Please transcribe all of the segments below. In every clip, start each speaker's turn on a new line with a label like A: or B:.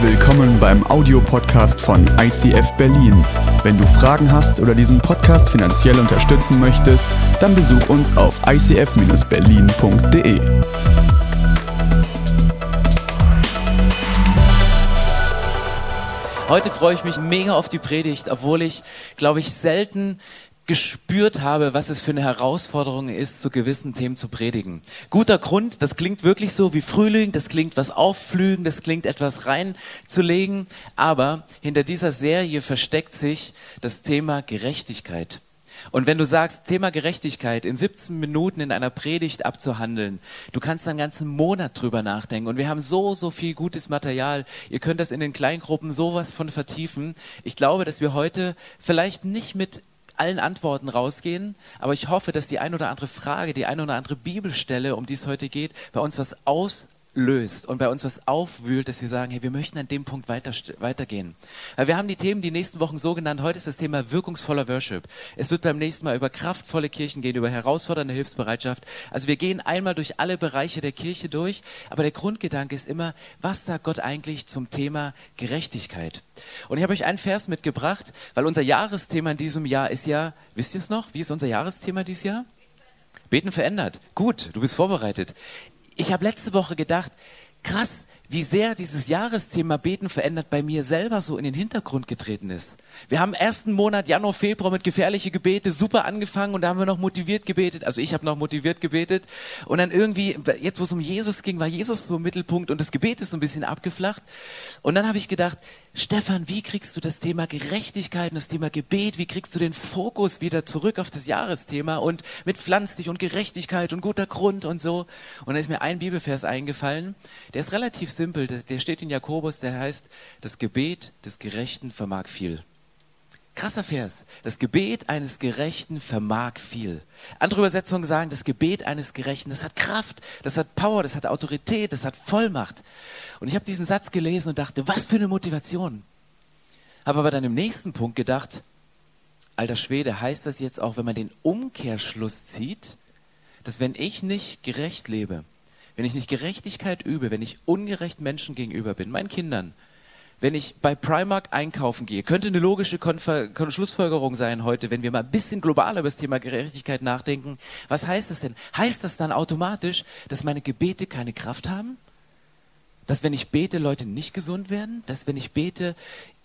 A: Willkommen beim Audiopodcast von ICF Berlin. Wenn du Fragen hast oder diesen Podcast finanziell unterstützen möchtest, dann besuch uns auf icf-berlin.de.
B: Heute freue ich mich mega auf die Predigt, obwohl ich, glaube ich, selten gespürt habe, was es für eine Herausforderung ist, zu gewissen Themen zu predigen. Guter Grund, das klingt wirklich so wie Frühling, das klingt was aufflügen, das klingt etwas reinzulegen, aber hinter dieser Serie versteckt sich das Thema Gerechtigkeit. Und wenn du sagst, Thema Gerechtigkeit in 17 Minuten in einer Predigt abzuhandeln, du kannst einen ganzen Monat drüber nachdenken. Und wir haben so, so viel gutes Material. Ihr könnt das in den Kleingruppen sowas von vertiefen. Ich glaube, dass wir heute vielleicht nicht mit allen Antworten rausgehen, aber ich hoffe, dass die ein oder andere Frage, die ein oder andere Bibelstelle, um die es heute geht, bei uns was aus löst und bei uns was aufwühlt, dass wir sagen, hey, wir möchten an dem Punkt weiter, weitergehen. Wir haben die Themen die nächsten Wochen so genannt. Heute ist das Thema wirkungsvoller Worship. Es wird beim nächsten Mal über kraftvolle Kirchen gehen, über herausfordernde Hilfsbereitschaft. Also wir gehen einmal durch alle Bereiche der Kirche durch, aber der Grundgedanke ist immer, was sagt Gott eigentlich zum Thema Gerechtigkeit? Und ich habe euch einen Vers mitgebracht, weil unser Jahresthema in diesem Jahr ist ja, wisst ihr es noch? Wie ist unser Jahresthema dieses Jahr? Beten verändert. Gut, du bist vorbereitet ich habe letzte Woche gedacht, krass, wie sehr dieses Jahresthema Beten verändert bei mir selber so in den Hintergrund getreten ist. Wir haben ersten Monat Januar, Februar mit gefährliche Gebete super angefangen und da haben wir noch motiviert gebetet. Also ich habe noch motiviert gebetet und dann irgendwie, jetzt wo es um Jesus ging, war Jesus so im Mittelpunkt und das Gebet ist so ein bisschen abgeflacht. Und dann habe ich gedacht, Stefan, wie kriegst du das Thema Gerechtigkeit und das Thema Gebet, wie kriegst du den Fokus wieder zurück auf das Jahresthema und mit pflanzlich und Gerechtigkeit und guter Grund und so. Und da ist mir ein Bibelvers eingefallen, der ist relativ simpel, der steht in Jakobus, der heißt, das Gebet des Gerechten vermag viel. Krasser Vers. Das Gebet eines Gerechten vermag viel. Andere Übersetzungen sagen, das Gebet eines Gerechten, das hat Kraft, das hat Power, das hat Autorität, das hat Vollmacht. Und ich habe diesen Satz gelesen und dachte, was für eine Motivation. Habe aber dann im nächsten Punkt gedacht, alter Schwede, heißt das jetzt auch, wenn man den Umkehrschluss zieht, dass wenn ich nicht gerecht lebe, wenn ich nicht Gerechtigkeit übe, wenn ich ungerecht Menschen gegenüber bin, meinen Kindern, wenn ich bei Primark einkaufen gehe, könnte eine logische Konfer Schlussfolgerung sein heute, wenn wir mal ein bisschen globaler über das Thema Gerechtigkeit nachdenken. Was heißt das denn? Heißt das dann automatisch, dass meine Gebete keine Kraft haben? Dass wenn ich bete, Leute nicht gesund werden? Dass wenn ich bete,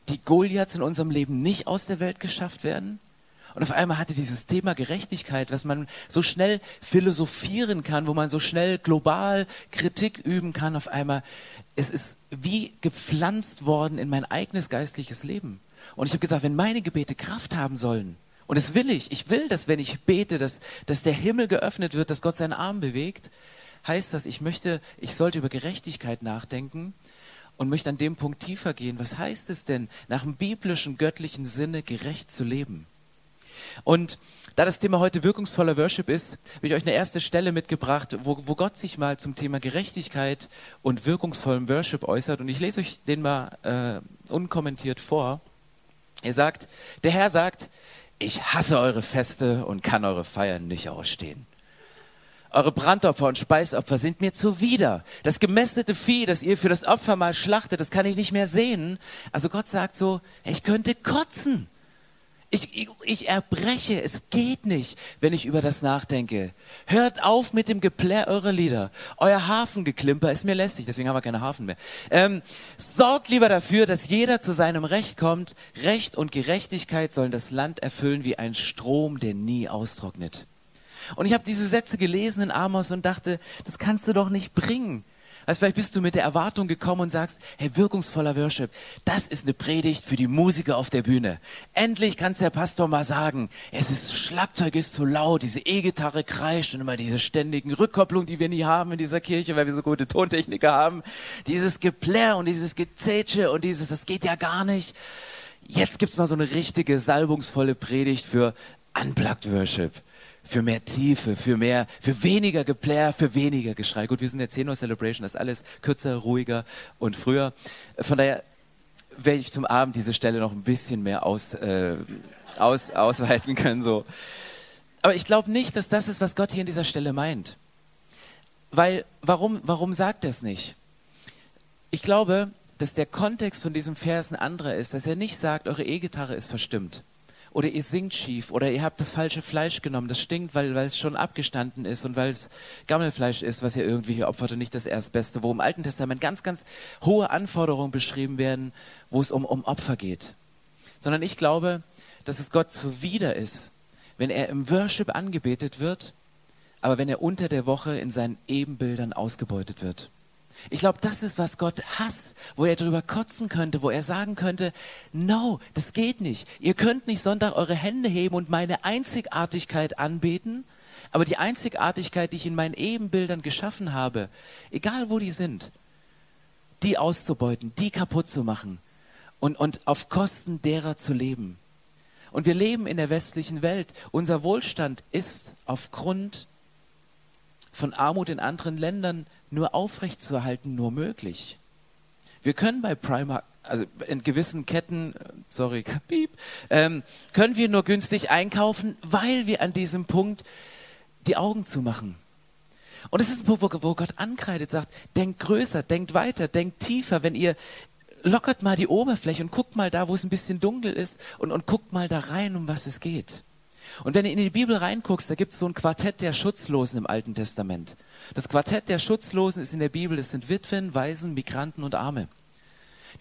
B: die Goliaths in unserem Leben nicht aus der Welt geschafft werden? Und auf einmal hatte dieses Thema Gerechtigkeit, was man so schnell philosophieren kann, wo man so schnell global Kritik üben kann, auf einmal, es ist wie gepflanzt worden in mein eigenes geistliches Leben. Und ich habe gesagt, wenn meine Gebete Kraft haben sollen, und das will ich, ich will, dass wenn ich bete, dass, dass der Himmel geöffnet wird, dass Gott seinen Arm bewegt, heißt das, ich möchte, ich sollte über Gerechtigkeit nachdenken und möchte an dem Punkt tiefer gehen. Was heißt es denn, nach dem biblischen, göttlichen Sinne gerecht zu leben? Und da das Thema heute wirkungsvoller Worship ist, habe ich euch eine erste Stelle mitgebracht, wo, wo Gott sich mal zum Thema Gerechtigkeit und wirkungsvollem Worship äußert. Und ich lese euch den mal äh, unkommentiert vor. Er sagt, der Herr sagt, ich hasse eure Feste und kann eure Feiern nicht ausstehen. Eure Brandopfer und Speisopfer sind mir zuwider. Das gemästete Vieh, das ihr für das Opfer mal schlachtet, das kann ich nicht mehr sehen. Also Gott sagt so, ich könnte kotzen. Ich, ich, ich, erbreche, es geht nicht, wenn ich über das nachdenke. Hört auf mit dem Geplär eurer Lieder. Euer Hafengeklimper ist mir lästig, deswegen haben wir keine Hafen mehr. Ähm, sorgt lieber dafür, dass jeder zu seinem Recht kommt. Recht und Gerechtigkeit sollen das Land erfüllen wie ein Strom, der nie austrocknet. Und ich habe diese Sätze gelesen in Amos und dachte, das kannst du doch nicht bringen. Also vielleicht bist du mit der Erwartung gekommen und sagst, hey, wirkungsvoller Worship, das ist eine Predigt für die Musiker auf der Bühne. Endlich kann der Pastor mal sagen, es ist, Schlagzeug ist zu laut, diese E-Gitarre kreischt und immer diese ständigen Rückkopplungen, die wir nie haben in dieser Kirche, weil wir so gute Tontechniker haben. Dieses Geplär und dieses Gezätsche und dieses, das geht ja gar nicht. Jetzt gibt's mal so eine richtige salbungsvolle Predigt für Unplugged Worship für mehr Tiefe, für mehr, für weniger Geplär, für weniger Geschrei. Gut, wir sind jetzt 10 Uhr Celebration, das ist alles kürzer, ruhiger und früher. Von daher werde ich zum Abend diese Stelle noch ein bisschen mehr aus, äh, aus, ausweiten können. So. Aber ich glaube nicht, dass das ist, was Gott hier an dieser Stelle meint. Weil, warum, warum sagt er es nicht? Ich glaube, dass der Kontext von diesem Vers ein anderer ist, dass er nicht sagt, eure E-Gitarre ist verstimmt oder ihr singt schief oder ihr habt das falsche Fleisch genommen, das stinkt, weil, es schon abgestanden ist und weil es Gammelfleisch ist, was ihr irgendwie hier opfert und nicht das Erstbeste, wo im Alten Testament ganz, ganz hohe Anforderungen beschrieben werden, wo es um, um Opfer geht. Sondern ich glaube, dass es Gott zuwider ist, wenn er im Worship angebetet wird, aber wenn er unter der Woche in seinen Ebenbildern ausgebeutet wird. Ich glaube, das ist, was Gott hasst, wo er drüber kotzen könnte, wo er sagen könnte, no, das geht nicht. Ihr könnt nicht Sonntag eure Hände heben und meine Einzigartigkeit anbeten, aber die Einzigartigkeit, die ich in meinen Ebenbildern geschaffen habe, egal wo die sind, die auszubeuten, die kaputt zu machen und, und auf Kosten derer zu leben. Und wir leben in der westlichen Welt. Unser Wohlstand ist aufgrund von Armut in anderen Ländern nur aufrechtzuerhalten nur möglich. Wir können bei Primark, also in gewissen Ketten, sorry, piep, ähm, können wir nur günstig einkaufen, weil wir an diesem Punkt die Augen zumachen. Und es ist ein Punkt, wo Gott ankreidet, sagt, denkt größer, denkt weiter, denkt tiefer. Wenn ihr lockert mal die Oberfläche und guckt mal da, wo es ein bisschen dunkel ist und, und guckt mal da rein, um was es geht. Und wenn du in die Bibel reinguckst, da gibt es so ein Quartett der Schutzlosen im Alten Testament. Das Quartett der Schutzlosen ist in der Bibel, das sind Witwen, Waisen, Migranten und Arme.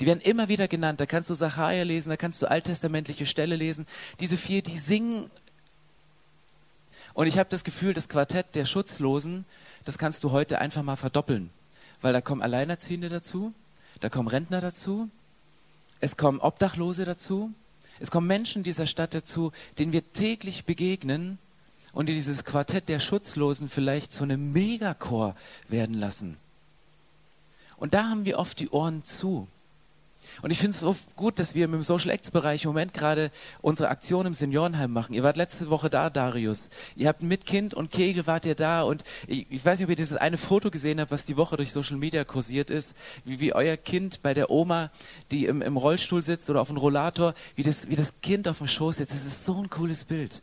B: Die werden immer wieder genannt. Da kannst du Sacharja lesen, da kannst du alttestamentliche Stelle lesen. Diese vier, die singen. Und ich habe das Gefühl, das Quartett der Schutzlosen, das kannst du heute einfach mal verdoppeln. Weil da kommen Alleinerziehende dazu, da kommen Rentner dazu, es kommen Obdachlose dazu, es kommen Menschen dieser Stadt dazu, denen wir täglich begegnen und die dieses Quartett der Schutzlosen vielleicht zu einem Megachor werden lassen. Und da haben wir oft die Ohren zu. Und ich finde es so gut, dass wir im Social Acts Bereich im Moment gerade unsere Aktion im Seniorenheim machen. Ihr wart letzte Woche da, Darius. Ihr habt mit Kind und Kegel wart ihr da und ich, ich weiß nicht, ob ihr dieses eine Foto gesehen habt, was die Woche durch Social Media kursiert ist, wie, wie euer Kind bei der Oma, die im, im Rollstuhl sitzt oder auf dem Rollator, wie das, wie das Kind auf dem Schoß sitzt. Das ist so ein cooles Bild.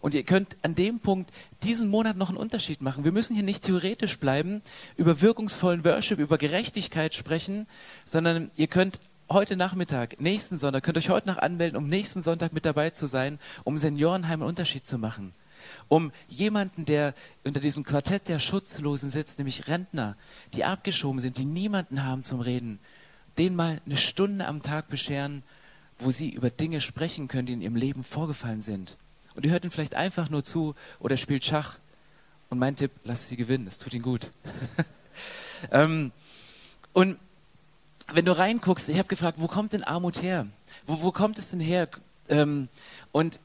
B: Und ihr könnt an dem Punkt diesen Monat noch einen Unterschied machen. Wir müssen hier nicht theoretisch bleiben, über wirkungsvollen Worship, über Gerechtigkeit sprechen, sondern ihr könnt heute Nachmittag, nächsten Sonntag, könnt euch heute noch anmelden, um nächsten Sonntag mit dabei zu sein, um Seniorenheim einen Unterschied zu machen. Um jemanden, der unter diesem Quartett der Schutzlosen sitzt, nämlich Rentner, die abgeschoben sind, die niemanden haben zum Reden, denen mal eine Stunde am Tag bescheren, wo sie über Dinge sprechen können, die in ihrem Leben vorgefallen sind. Und ihr hört ihn vielleicht einfach nur zu oder spielt Schach. Und mein Tipp, lasst sie gewinnen, es tut ihnen gut. ähm, und wenn du reinguckst, ich habe gefragt, wo kommt denn Armut her? Wo, wo kommt es denn her? Ähm, und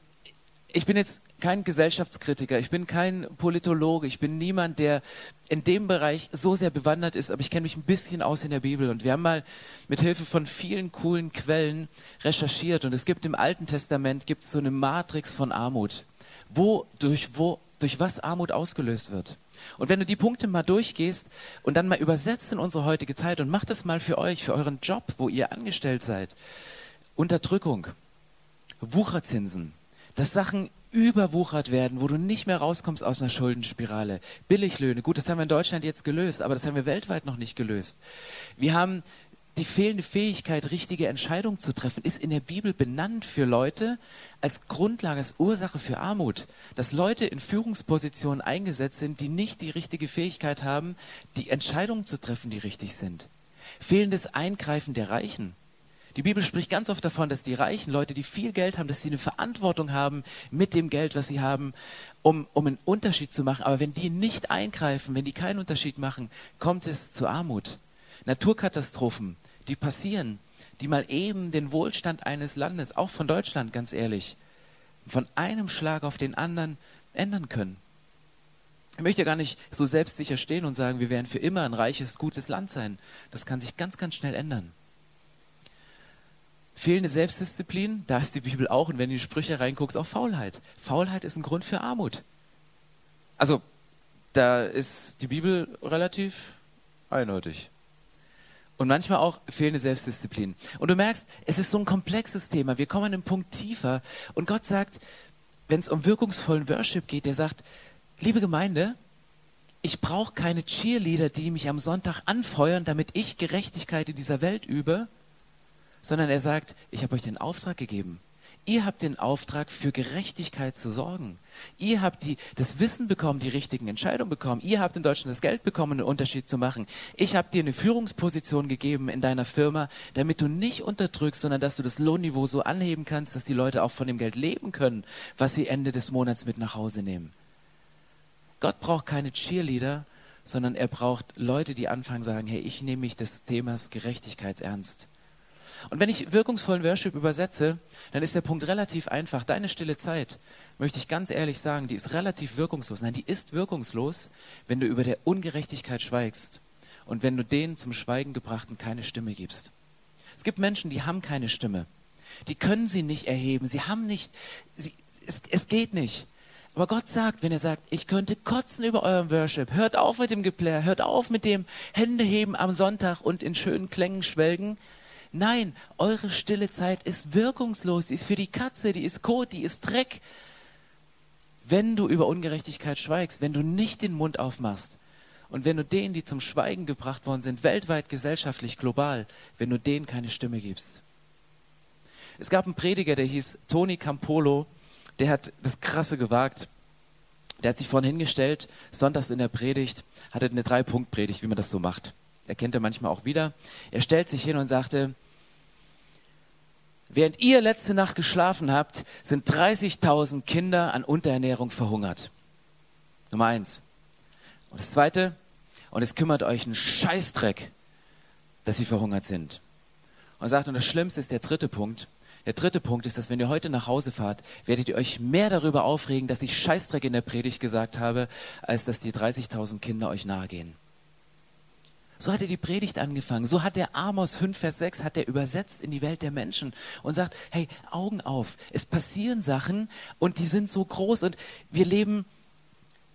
B: ich bin jetzt kein Gesellschaftskritiker, ich bin kein Politologe, ich bin niemand, der in dem Bereich so sehr bewandert ist, aber ich kenne mich ein bisschen aus in der Bibel und wir haben mal mit Hilfe von vielen coolen Quellen recherchiert und es gibt im Alten Testament gibt es so eine Matrix von Armut, wo durch wo durch was Armut ausgelöst wird. Und wenn du die Punkte mal durchgehst und dann mal übersetzt in unsere heutige Zeit und macht das mal für euch, für euren Job, wo ihr angestellt seid. Unterdrückung, Wucherzinsen, dass Sachen überwuchert werden, wo du nicht mehr rauskommst aus einer Schuldenspirale. Billiglöhne, gut, das haben wir in Deutschland jetzt gelöst, aber das haben wir weltweit noch nicht gelöst. Wir haben die fehlende Fähigkeit, richtige Entscheidungen zu treffen, ist in der Bibel benannt für Leute als Grundlage, als Ursache für Armut. Dass Leute in Führungspositionen eingesetzt sind, die nicht die richtige Fähigkeit haben, die Entscheidungen zu treffen, die richtig sind. Fehlendes Eingreifen der Reichen. Die Bibel spricht ganz oft davon, dass die reichen Leute, die viel Geld haben, dass sie eine Verantwortung haben mit dem Geld, was sie haben, um, um einen Unterschied zu machen. Aber wenn die nicht eingreifen, wenn die keinen Unterschied machen, kommt es zu Armut. Naturkatastrophen, die passieren, die mal eben den Wohlstand eines Landes, auch von Deutschland ganz ehrlich, von einem Schlag auf den anderen ändern können. Ich möchte gar nicht so selbstsicher stehen und sagen, wir werden für immer ein reiches, gutes Land sein. Das kann sich ganz, ganz schnell ändern. Fehlende Selbstdisziplin, da ist die Bibel auch, und wenn du in die Sprüche reinguckst, auch Faulheit. Faulheit ist ein Grund für Armut. Also, da ist die Bibel relativ eindeutig. Und manchmal auch fehlende Selbstdisziplin. Und du merkst, es ist so ein komplexes Thema. Wir kommen an einen Punkt tiefer. Und Gott sagt, wenn es um wirkungsvollen Worship geht, der sagt, liebe Gemeinde, ich brauche keine Cheerleader, die mich am Sonntag anfeuern, damit ich Gerechtigkeit in dieser Welt übe, sondern er sagt, ich habe euch den Auftrag gegeben. Ihr habt den Auftrag, für Gerechtigkeit zu sorgen. Ihr habt die, das Wissen bekommen, die richtigen Entscheidungen bekommen. Ihr habt in Deutschland das Geld bekommen, einen Unterschied zu machen. Ich habe dir eine Führungsposition gegeben in deiner Firma, damit du nicht unterdrückst, sondern dass du das Lohnniveau so anheben kannst, dass die Leute auch von dem Geld leben können, was sie Ende des Monats mit nach Hause nehmen. Gott braucht keine Cheerleader, sondern er braucht Leute, die anfangen sagen, hey, ich nehme mich des Themas Gerechtigkeit ernst. Und wenn ich wirkungsvollen Worship übersetze, dann ist der Punkt relativ einfach. Deine stille Zeit, möchte ich ganz ehrlich sagen, die ist relativ wirkungslos. Nein, die ist wirkungslos, wenn du über der Ungerechtigkeit schweigst und wenn du denen zum Schweigen gebrachten keine Stimme gibst. Es gibt Menschen, die haben keine Stimme. Die können sie nicht erheben. Sie haben nicht, sie, es, es geht nicht. Aber Gott sagt, wenn er sagt, ich könnte kotzen über euren Worship, hört auf mit dem Geplär, hört auf mit dem Händeheben am Sonntag und in schönen Klängen schwelgen. Nein, eure stille Zeit ist wirkungslos, die ist für die Katze, die ist Kot, die ist Dreck. Wenn du über Ungerechtigkeit schweigst, wenn du nicht den Mund aufmachst und wenn du denen, die zum Schweigen gebracht worden sind, weltweit, gesellschaftlich, global, wenn du denen keine Stimme gibst. Es gab einen Prediger, der hieß Tony Campolo, der hat das Krasse gewagt. Der hat sich vorhin hingestellt, sonntags in der Predigt, hatte eine Drei-Punkt-Predigt, wie man das so macht. Er kennt er manchmal auch wieder. Er stellt sich hin und sagte, während ihr letzte Nacht geschlafen habt, sind 30.000 Kinder an Unterernährung verhungert. Nummer eins. Und das zweite, und es kümmert euch einen Scheißdreck, dass sie verhungert sind. Und sagt, und das Schlimmste ist der dritte Punkt, der dritte Punkt ist, dass wenn ihr heute nach Hause fahrt, werdet ihr euch mehr darüber aufregen, dass ich Scheißdreck in der Predigt gesagt habe, als dass die 30.000 Kinder euch nahe gehen. So hat er die Predigt angefangen. So hat der Amos 5, Vers 6 hat er übersetzt in die Welt der Menschen und sagt, hey, Augen auf. Es passieren Sachen und die sind so groß und wir leben,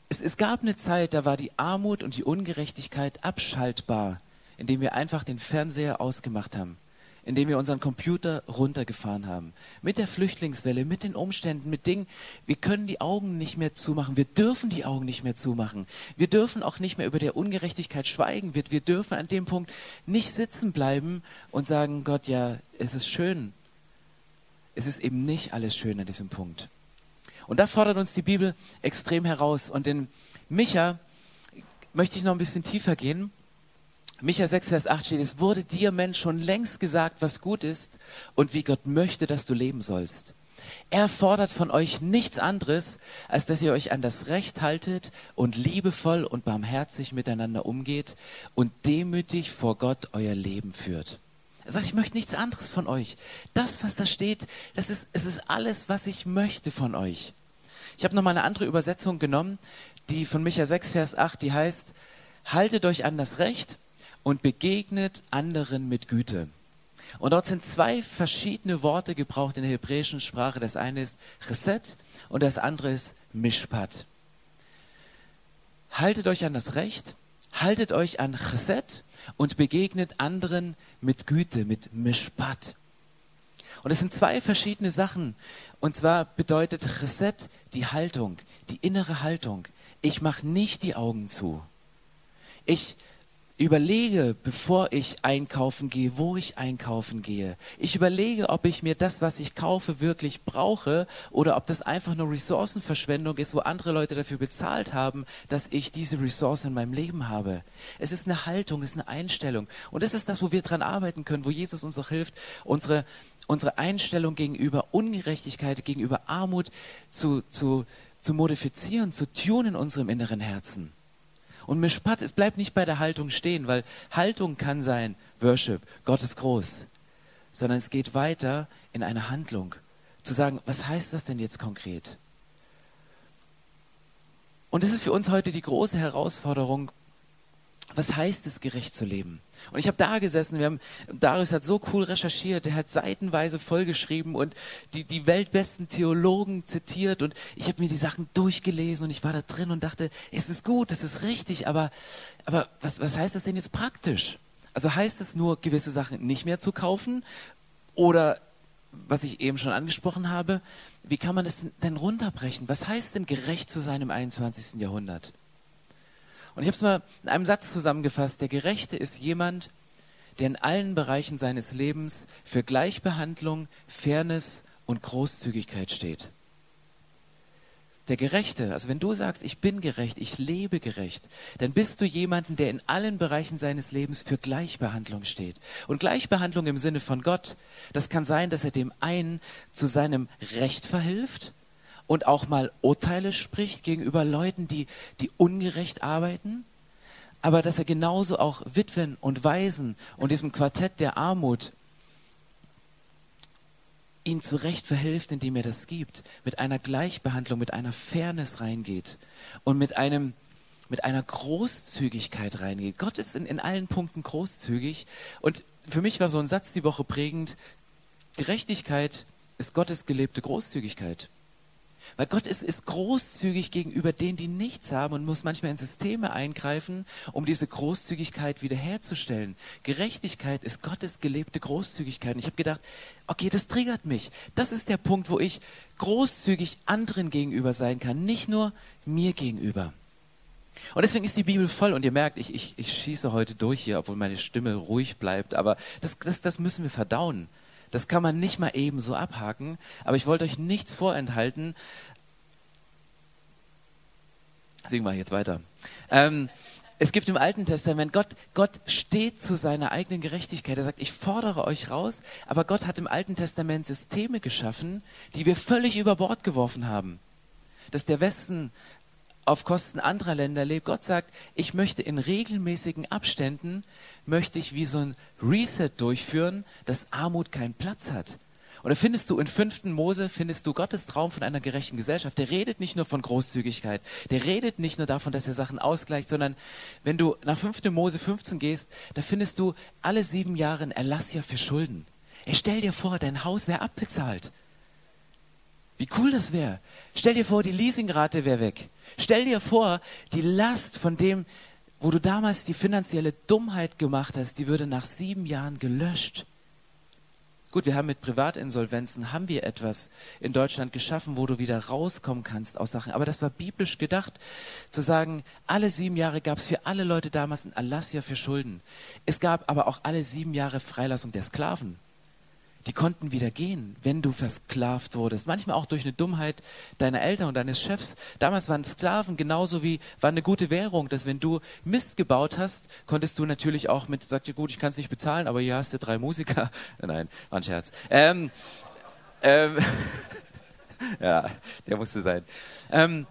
B: es, es gab eine Zeit, da war die Armut und die Ungerechtigkeit abschaltbar, indem wir einfach den Fernseher ausgemacht haben indem wir unseren Computer runtergefahren haben. Mit der Flüchtlingswelle, mit den Umständen, mit Dingen. Wir können die Augen nicht mehr zumachen. Wir dürfen die Augen nicht mehr zumachen. Wir dürfen auch nicht mehr über der Ungerechtigkeit schweigen. Wir, wir dürfen an dem Punkt nicht sitzen bleiben und sagen, Gott, ja, es ist schön. Es ist eben nicht alles schön an diesem Punkt. Und da fordert uns die Bibel extrem heraus. Und in Micha möchte ich noch ein bisschen tiefer gehen. Micha 6, Vers 8 steht, es wurde dir, Mensch, schon längst gesagt, was gut ist und wie Gott möchte, dass du leben sollst. Er fordert von euch nichts anderes, als dass ihr euch an das Recht haltet und liebevoll und barmherzig miteinander umgeht und demütig vor Gott euer Leben führt. Er sagt, ich möchte nichts anderes von euch. Das, was da steht, das ist, es ist alles, was ich möchte von euch. Ich habe nochmal eine andere Übersetzung genommen, die von Micha 6, Vers 8, die heißt, haltet euch an das Recht und begegnet anderen mit Güte. Und dort sind zwei verschiedene Worte gebraucht in der hebräischen Sprache. Das eine ist Chesed und das andere ist Mishpat. Haltet euch an das Recht, haltet euch an Chesed und begegnet anderen mit Güte, mit Mishpat. Und es sind zwei verschiedene Sachen. Und zwar bedeutet Chesed die Haltung, die innere Haltung. Ich mache nicht die Augen zu. Ich überlege, bevor ich einkaufen gehe, wo ich einkaufen gehe. Ich überlege, ob ich mir das, was ich kaufe, wirklich brauche oder ob das einfach nur Ressourcenverschwendung ist, wo andere Leute dafür bezahlt haben, dass ich diese Ressource in meinem Leben habe. Es ist eine Haltung, es ist eine Einstellung. Und das ist das, wo wir dran arbeiten können, wo Jesus uns auch hilft, unsere, unsere Einstellung gegenüber Ungerechtigkeit, gegenüber Armut zu, zu, zu modifizieren, zu tun in unserem inneren Herzen. Und Mishpat, es bleibt nicht bei der Haltung stehen, weil Haltung kann sein, Worship, Gott ist groß, sondern es geht weiter in eine Handlung. Zu sagen, was heißt das denn jetzt konkret? Und das ist für uns heute die große Herausforderung, was heißt es, gerecht zu leben? Und ich habe da gesessen, wir haben, Darius hat so cool recherchiert, der hat seitenweise vollgeschrieben und die, die weltbesten Theologen zitiert und ich habe mir die Sachen durchgelesen und ich war da drin und dachte, es ist gut, es ist richtig, aber, aber was, was heißt das denn jetzt praktisch? Also heißt es nur, gewisse Sachen nicht mehr zu kaufen oder was ich eben schon angesprochen habe, wie kann man das denn runterbrechen? Was heißt denn gerecht zu sein im 21. Jahrhundert? Und ich habe es mal in einem Satz zusammengefasst. Der Gerechte ist jemand, der in allen Bereichen seines Lebens für Gleichbehandlung, Fairness und Großzügigkeit steht. Der Gerechte, also wenn du sagst, ich bin gerecht, ich lebe gerecht, dann bist du jemanden, der in allen Bereichen seines Lebens für Gleichbehandlung steht. Und Gleichbehandlung im Sinne von Gott, das kann sein, dass er dem einen zu seinem Recht verhilft und auch mal Urteile spricht gegenüber Leuten, die, die ungerecht arbeiten, aber dass er genauso auch Witwen und Waisen und diesem Quartett der Armut ihnen zurecht verhilft, indem er das gibt, mit einer Gleichbehandlung, mit einer Fairness reingeht und mit einem mit einer Großzügigkeit reingeht. Gott ist in, in allen Punkten großzügig und für mich war so ein Satz die Woche prägend, Gerechtigkeit ist Gottes gelebte Großzügigkeit. Weil Gott ist, ist großzügig gegenüber denen, die nichts haben und muss manchmal in Systeme eingreifen, um diese Großzügigkeit wiederherzustellen. Gerechtigkeit ist Gottes gelebte Großzügigkeit. Und ich habe gedacht, okay, das triggert mich. Das ist der Punkt, wo ich großzügig anderen gegenüber sein kann, nicht nur mir gegenüber. Und deswegen ist die Bibel voll und ihr merkt, ich, ich, ich schieße heute durch hier, obwohl meine Stimme ruhig bleibt, aber das, das, das müssen wir verdauen. Das kann man nicht mal eben so abhaken, aber ich wollte euch nichts vorenthalten. Singen wir jetzt weiter. Ähm, es gibt im Alten Testament, Gott, Gott steht zu seiner eigenen Gerechtigkeit. Er sagt, ich fordere euch raus, aber Gott hat im Alten Testament Systeme geschaffen, die wir völlig über Bord geworfen haben. Dass der Westen auf Kosten anderer Länder lebt. Gott sagt, ich möchte in regelmäßigen Abständen, möchte ich wie so ein Reset durchführen, dass Armut keinen Platz hat. Und da findest du in 5. Mose, findest du Gottes Traum von einer gerechten Gesellschaft. Der redet nicht nur von Großzügigkeit, der redet nicht nur davon, dass er Sachen ausgleicht, sondern wenn du nach 5. Mose 15 gehst, da findest du alle sieben Jahre ein Erlass für Schulden. Ey, stell dir vor, dein Haus wäre abbezahlt. Wie cool das wäre. Stell dir vor, die Leasingrate wäre weg. Stell dir vor, die Last von dem, wo du damals die finanzielle Dummheit gemacht hast, die würde nach sieben Jahren gelöscht. Gut, wir haben mit Privatinsolvenzen, haben wir etwas in Deutschland geschaffen, wo du wieder rauskommen kannst aus Sachen. Aber das war biblisch gedacht, zu sagen, alle sieben Jahre gab es für alle Leute damals ein Erlassja für Schulden. Es gab aber auch alle sieben Jahre Freilassung der Sklaven die konnten wieder gehen, wenn du versklavt wurdest. Manchmal auch durch eine Dummheit deiner Eltern und deines Chefs. Damals waren Sklaven genauso wie, war eine gute Währung, dass wenn du Mist gebaut hast, konntest du natürlich auch mit, sagt dir gut, ich kann es nicht bezahlen, aber hier hast du drei Musiker. Nein, war ein Scherz. Ähm, ähm, ja, der musste sein. Ähm,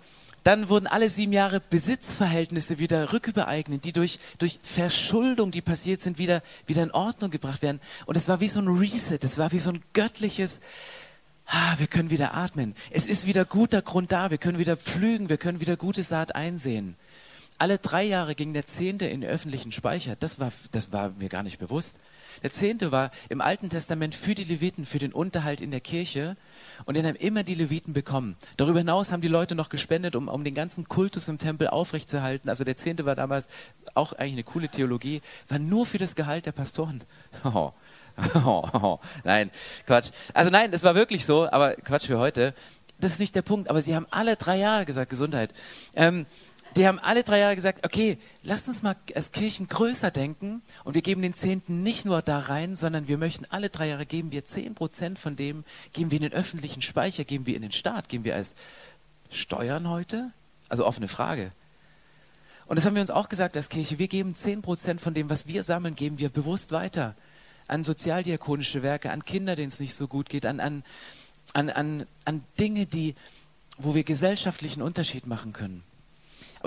B: dann wurden alle sieben Jahre Besitzverhältnisse wieder rückübereignet, die durch, durch Verschuldung, die passiert sind, wieder, wieder in Ordnung gebracht werden. Und es war wie so ein Reset, es war wie so ein göttliches, ah, wir können wieder atmen. Es ist wieder guter Grund da, wir können wieder pflügen, wir können wieder gute Saat einsehen. Alle drei Jahre ging der Zehnte in den öffentlichen Speicher. Das war, das war mir gar nicht bewusst. Der Zehnte war im Alten Testament für die Leviten, für den Unterhalt in der Kirche. Und den haben immer die Leviten bekommen. Darüber hinaus haben die Leute noch gespendet, um, um den ganzen Kultus im Tempel aufrechtzuerhalten. Also der Zehnte war damals auch eigentlich eine coole Theologie, war nur für das Gehalt der Pastoren. Oh. Oh, oh, nein, Quatsch. Also nein, das war wirklich so, aber Quatsch für heute. Das ist nicht der Punkt, aber sie haben alle drei Jahre gesagt, Gesundheit. Ähm, die haben alle drei Jahre gesagt, okay, lasst uns mal als Kirchen größer denken und wir geben den Zehnten nicht nur da rein, sondern wir möchten alle drei Jahre geben wir zehn Prozent von dem, geben wir in den öffentlichen Speicher, geben wir in den Staat, geben wir als Steuern heute? Also offene Frage. Und das haben wir uns auch gesagt als Kirche, wir geben zehn Prozent von dem, was wir sammeln, geben wir bewusst weiter an sozialdiakonische Werke, an Kinder, denen es nicht so gut geht, an, an, an, an, an Dinge, die, wo wir gesellschaftlichen Unterschied machen können.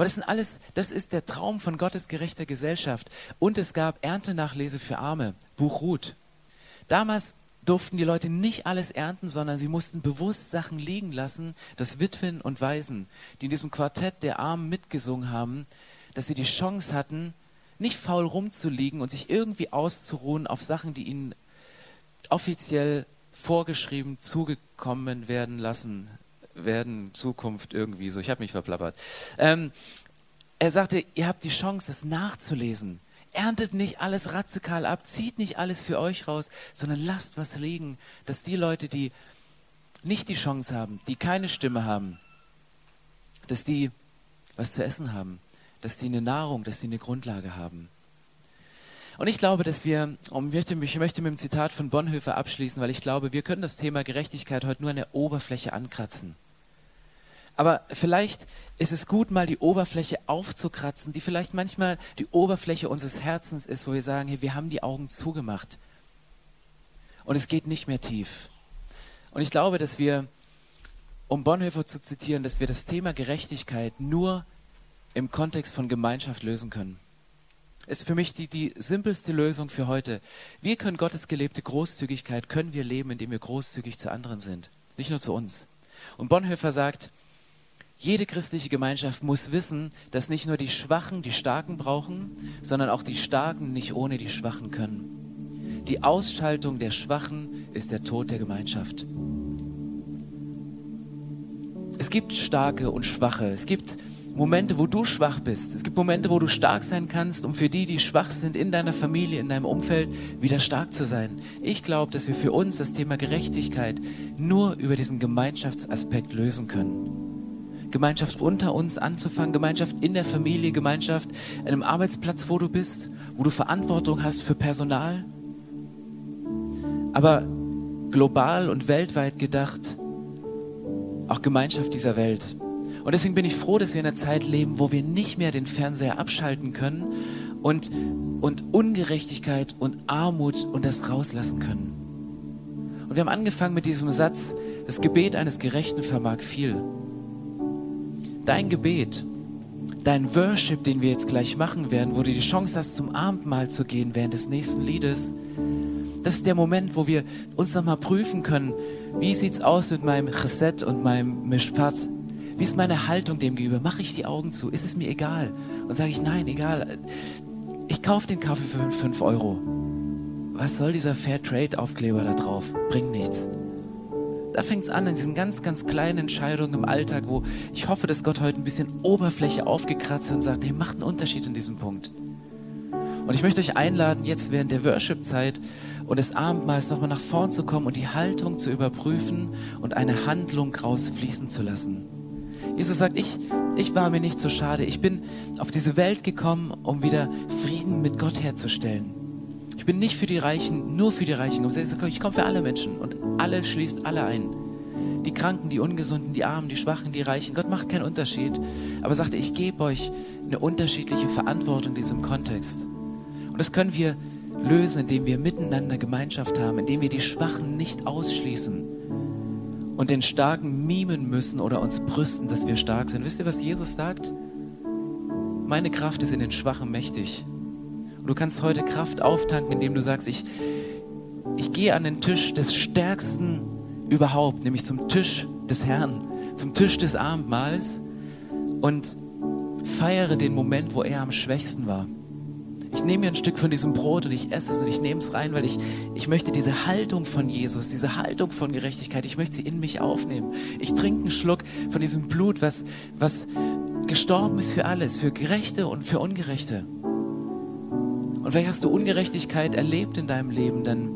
B: Aber das sind alles, das ist der Traum von Gottes gerechter Gesellschaft. Und es gab Erntenachlese für Arme, Buch Ruth. Damals durften die Leute nicht alles ernten, sondern sie mussten bewusst Sachen liegen lassen, dass Witwen und Waisen, die in diesem Quartett der Armen mitgesungen haben, dass sie die Chance hatten, nicht faul rumzuliegen und sich irgendwie auszuruhen auf Sachen, die ihnen offiziell vorgeschrieben zugekommen werden lassen werden, Zukunft irgendwie so. Ich habe mich verplappert. Ähm, er sagte, ihr habt die Chance, das nachzulesen. Erntet nicht alles radikal ab, zieht nicht alles für euch raus, sondern lasst was liegen, dass die Leute, die nicht die Chance haben, die keine Stimme haben, dass die was zu essen haben, dass die eine Nahrung, dass die eine Grundlage haben. Und ich glaube, dass wir, und ich möchte, ich möchte mit dem Zitat von Bonhoeffer abschließen, weil ich glaube, wir können das Thema Gerechtigkeit heute nur an der Oberfläche ankratzen. Aber vielleicht ist es gut, mal die Oberfläche aufzukratzen, die vielleicht manchmal die Oberfläche unseres Herzens ist, wo wir sagen, hey, wir haben die Augen zugemacht. Und es geht nicht mehr tief. Und ich glaube, dass wir, um Bonhoeffer zu zitieren, dass wir das Thema Gerechtigkeit nur im Kontext von Gemeinschaft lösen können. Ist für mich die, die simpelste Lösung für heute. Wir können Gottes gelebte Großzügigkeit, können wir leben, indem wir großzügig zu anderen sind. Nicht nur zu uns. Und Bonhoeffer sagt, jede christliche Gemeinschaft muss wissen, dass nicht nur die Schwachen die Starken brauchen, sondern auch die Starken nicht ohne die Schwachen können. Die Ausschaltung der Schwachen ist der Tod der Gemeinschaft. Es gibt Starke und Schwache. Es gibt Momente, wo du schwach bist. Es gibt Momente, wo du stark sein kannst, um für die, die schwach sind, in deiner Familie, in deinem Umfeld, wieder stark zu sein. Ich glaube, dass wir für uns das Thema Gerechtigkeit nur über diesen Gemeinschaftsaspekt lösen können. Gemeinschaft unter uns anzufangen, Gemeinschaft in der Familie, Gemeinschaft an einem Arbeitsplatz, wo du bist, wo du Verantwortung hast für Personal. Aber global und weltweit gedacht, auch Gemeinschaft dieser Welt. Und deswegen bin ich froh, dass wir in einer Zeit leben, wo wir nicht mehr den Fernseher abschalten können und, und Ungerechtigkeit und Armut und das rauslassen können. Und wir haben angefangen mit diesem Satz, das Gebet eines Gerechten vermag viel dein Gebet, dein Worship, den wir jetzt gleich machen werden, wo du die Chance hast, zum Abendmahl zu gehen während des nächsten Liedes, das ist der Moment, wo wir uns nochmal prüfen können, wie sieht es aus mit meinem Chesed und meinem Mishpat? Wie ist meine Haltung dem gegenüber? Mache ich die Augen zu? Ist es mir egal? Und sage ich, nein, egal. Ich kaufe den Kaffee für 5 Euro. Was soll dieser Fair Trade Aufkleber da drauf? Bringt nichts. Da fängt es an, in diesen ganz, ganz kleinen Entscheidungen im Alltag, wo ich hoffe, dass Gott heute ein bisschen Oberfläche aufgekratzt hat und sagt, hey, macht einen Unterschied in diesem Punkt. Und ich möchte euch einladen, jetzt während der Worship-Zeit und des Abendmahls nochmal nach vorn zu kommen und die Haltung zu überprüfen und eine Handlung rausfließen zu lassen. Jesus sagt, ich, ich war mir nicht so schade. Ich bin auf diese Welt gekommen, um wieder Frieden mit Gott herzustellen. Ich bin nicht für die Reichen, nur für die Reichen. Ich komme für alle Menschen und alle schließt alle ein. Die Kranken, die Ungesunden, die Armen, die Schwachen, die Reichen. Gott macht keinen Unterschied. Aber sagte, ich gebe euch eine unterschiedliche Verantwortung in diesem Kontext. Und das können wir lösen, indem wir miteinander Gemeinschaft haben, indem wir die Schwachen nicht ausschließen und den Starken mimen müssen oder uns brüsten, dass wir stark sind. Wisst ihr, was Jesus sagt? Meine Kraft ist in den Schwachen mächtig. Und du kannst heute Kraft auftanken, indem du sagst, ich, ich gehe an den Tisch des Stärksten überhaupt, nämlich zum Tisch des Herrn, zum Tisch des Abendmahls und feiere den Moment, wo er am schwächsten war. Ich nehme mir ein Stück von diesem Brot und ich esse es und ich nehme es rein, weil ich, ich möchte diese Haltung von Jesus, diese Haltung von Gerechtigkeit, ich möchte sie in mich aufnehmen. Ich trinke einen Schluck von diesem Blut, was, was gestorben ist für alles, für Gerechte und für Ungerechte. Und vielleicht hast du Ungerechtigkeit erlebt in deinem Leben, dann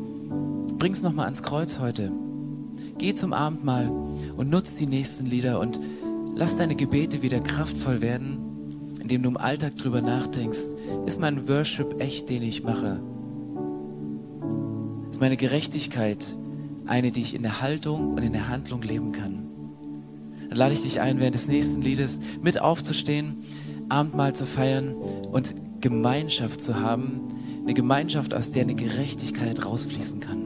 B: bring's nochmal ans Kreuz heute. Geh zum Abendmahl und nutz die nächsten Lieder und lass deine Gebete wieder kraftvoll werden, indem du im Alltag drüber nachdenkst, ist mein Worship echt, den ich mache? Ist meine Gerechtigkeit eine, die ich in der Haltung und in der Handlung leben kann? Dann lade ich dich ein, während des nächsten Liedes mit aufzustehen, Abendmahl zu feiern und Gemeinschaft zu haben, eine Gemeinschaft, aus der eine Gerechtigkeit rausfließen kann.